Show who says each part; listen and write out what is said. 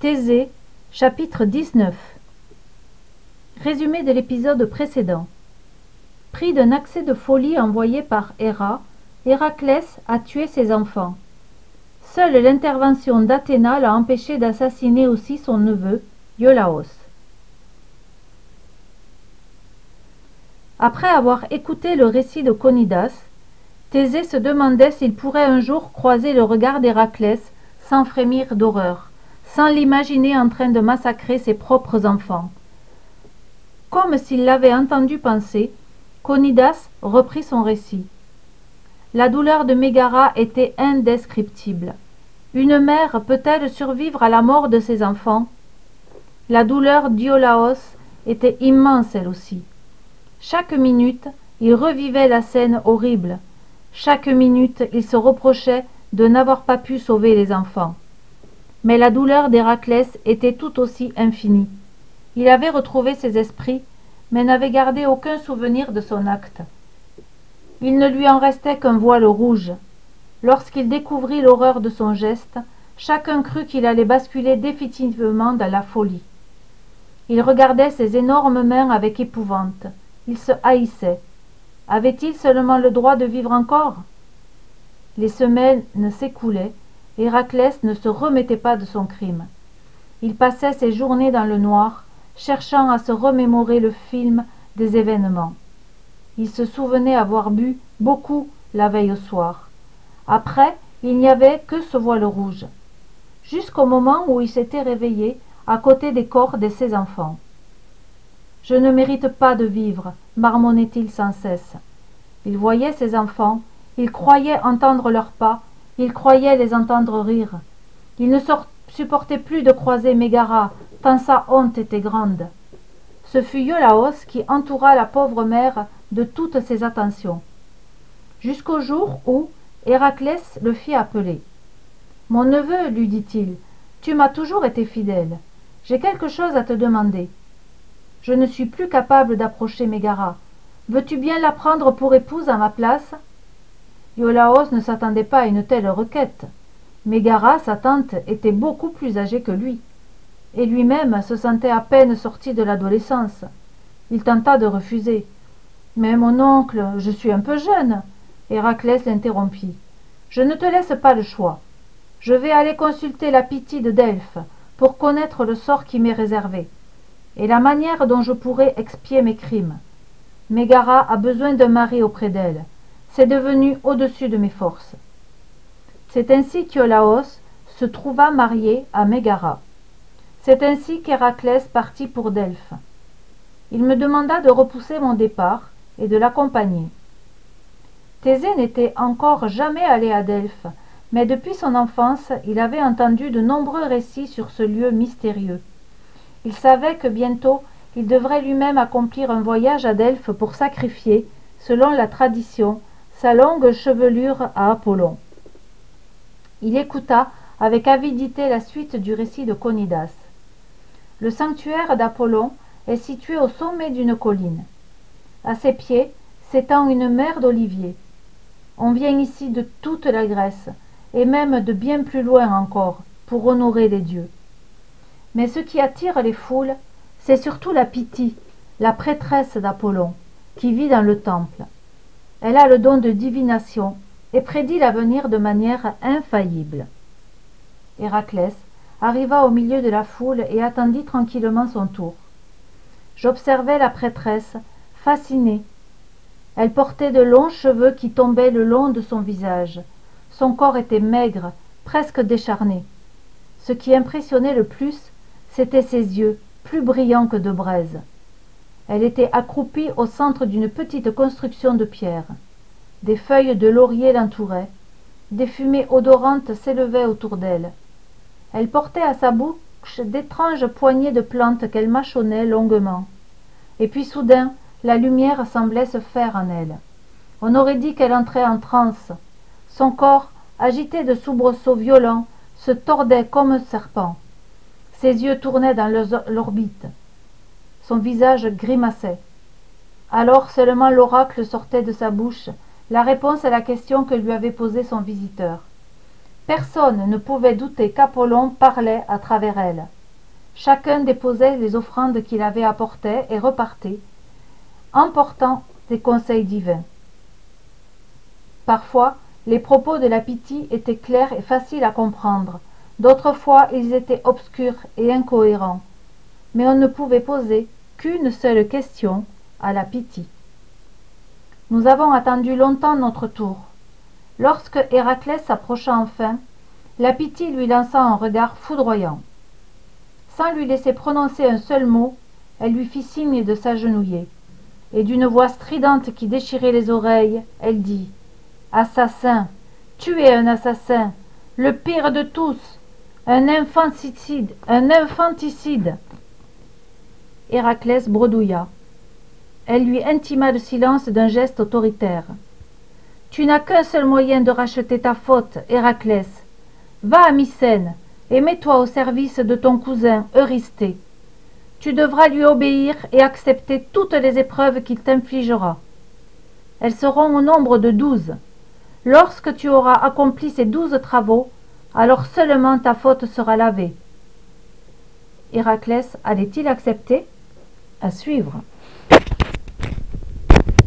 Speaker 1: Thésée, chapitre 19 Résumé de l'épisode précédent. Pris d'un accès de folie envoyé par Héra, Héraclès a tué ses enfants. Seule l'intervention d'Athéna l'a empêché d'assassiner aussi son neveu, Iolaos. Après avoir écouté le récit de Conidas, Thésée se demandait s'il pourrait un jour croiser le regard d'Héraclès sans frémir d'horreur, sans l'imaginer en train de massacrer ses propres enfants. Comme s'il l'avait entendu penser, Conidas reprit son récit. La douleur de Mégara était indescriptible. Une mère peut-elle survivre à la mort de ses enfants? La douleur d'Iolaos était immense elle aussi. Chaque minute, il revivait la scène horrible. Chaque minute, il se reprochait de n'avoir pas pu sauver les enfants. Mais la douleur d'Héraclès était tout aussi infinie. Il avait retrouvé ses esprits, mais n'avait gardé aucun souvenir de son acte. Il ne lui en restait qu'un voile rouge. Lorsqu'il découvrit l'horreur de son geste, chacun crut qu'il allait basculer définitivement dans la folie. Il regardait ses énormes mains avec épouvante. Il se haïssait. Avait-il seulement le droit de vivre encore? Les semaines s'écoulaient. Héraclès ne se remettait pas de son crime. Il passait ses journées dans le noir, cherchant à se remémorer le film des événements. Il se souvenait avoir bu beaucoup la veille au soir. Après, il n'y avait que ce voile rouge. Jusqu'au moment où il s'était réveillé à côté des corps de ses enfants. Je ne mérite pas de vivre, marmonnait-il sans cesse. Il voyait ses enfants, il croyait entendre leurs pas, il croyait les entendre rire. Il ne supportait plus de croiser Mégara, tant sa honte était grande. Ce fut Iolaos qui entoura la pauvre mère de toutes ses attentions. Jusqu'au jour où Héraclès le fit appeler. Mon neveu, lui dit-il, tu m'as toujours été fidèle. J'ai quelque chose à te demander. Je ne suis plus capable d'approcher Mégara. Veux-tu bien la prendre pour épouse à ma place? Iolaos ne s'attendait pas à une telle requête. Mégara, sa tante, était beaucoup plus âgée que lui et lui-même se sentait à peine sorti de l'adolescence. Il tenta de refuser. Mais mon oncle, je suis un peu jeune. Héraclès l'interrompit. Je ne te laisse pas le choix. Je vais aller consulter la pitié de Delphes pour connaître le sort qui m'est réservé et la manière dont je pourrai expier mes crimes. Mégara a besoin d'un mari auprès d'elle. C'est devenu au-dessus de mes forces. C'est ainsi qu'Iolaos se trouva marié à Mégara. C'est ainsi qu'Héraclès partit pour Delphes. Il me demanda de repousser mon départ et de l'accompagner. Thésée n'était encore jamais allé à Delphes, mais depuis son enfance il avait entendu de nombreux récits sur ce lieu mystérieux. Il savait que bientôt il devrait lui-même accomplir un voyage à Delphes pour sacrifier, selon la tradition, sa longue chevelure à Apollon. Il écouta avec avidité la suite du récit de Conidas. Le sanctuaire d'Apollon est situé au sommet d'une colline. À ses pieds s'étend une mer d'oliviers. On vient ici de toute la Grèce, et même de bien plus loin encore, pour honorer les dieux. Mais ce qui attire les foules, c'est surtout la Pythie, la prêtresse d'Apollon, qui vit dans le temple. Elle a le don de divination et prédit l'avenir de manière infaillible. Héraclès, arriva au milieu de la foule et attendit tranquillement son tour. J'observai la prêtresse, fascinée. Elle portait de longs cheveux qui tombaient le long de son visage. Son corps était maigre, presque décharné. Ce qui impressionnait le plus, c'étaient ses yeux, plus brillants que de braise. Elle était accroupie au centre d'une petite construction de pierre. Des feuilles de laurier l'entouraient. Des fumées odorantes s'élevaient autour d'elle. Elle portait à sa bouche d'étranges poignées de plantes qu'elle mâchonnait longuement. Et puis soudain, la lumière semblait se faire en elle. On aurait dit qu'elle entrait en transe. Son corps, agité de soubresauts violents, se tordait comme un serpent. Ses yeux tournaient dans l'orbite. Son visage grimaçait. Alors seulement l'oracle sortait de sa bouche, la réponse à la question que lui avait posée son visiteur. Personne ne pouvait douter qu'Apollon parlait à travers elle. Chacun déposait les offrandes qu'il avait apportées et repartait, emportant des conseils divins. Parfois, les propos de la Pythie étaient clairs et faciles à comprendre, d'autres fois ils étaient obscurs et incohérents, mais on ne pouvait poser qu'une seule question à la Pythie. Nous avons attendu longtemps notre tour. Lorsque Héraclès s'approcha enfin, la Pythie lui lança un regard foudroyant. Sans lui laisser prononcer un seul mot, elle lui fit signe de s'agenouiller, et d'une voix stridente qui déchirait les oreilles, elle dit Assassin, tu es un assassin, le pire de tous, un infanticide, un infanticide. Héraclès bredouilla. Elle lui intima le silence d'un geste autoritaire. Tu n'as qu'un seul moyen de racheter ta faute, Héraclès. Va à Mycène et mets-toi au service de ton cousin Eurysthée. Tu devras lui obéir et accepter toutes les épreuves qu'il t'infligera. Elles seront au nombre de douze. Lorsque tu auras accompli ces douze travaux, alors seulement ta faute sera lavée. Héraclès allait-il accepter? À suivre.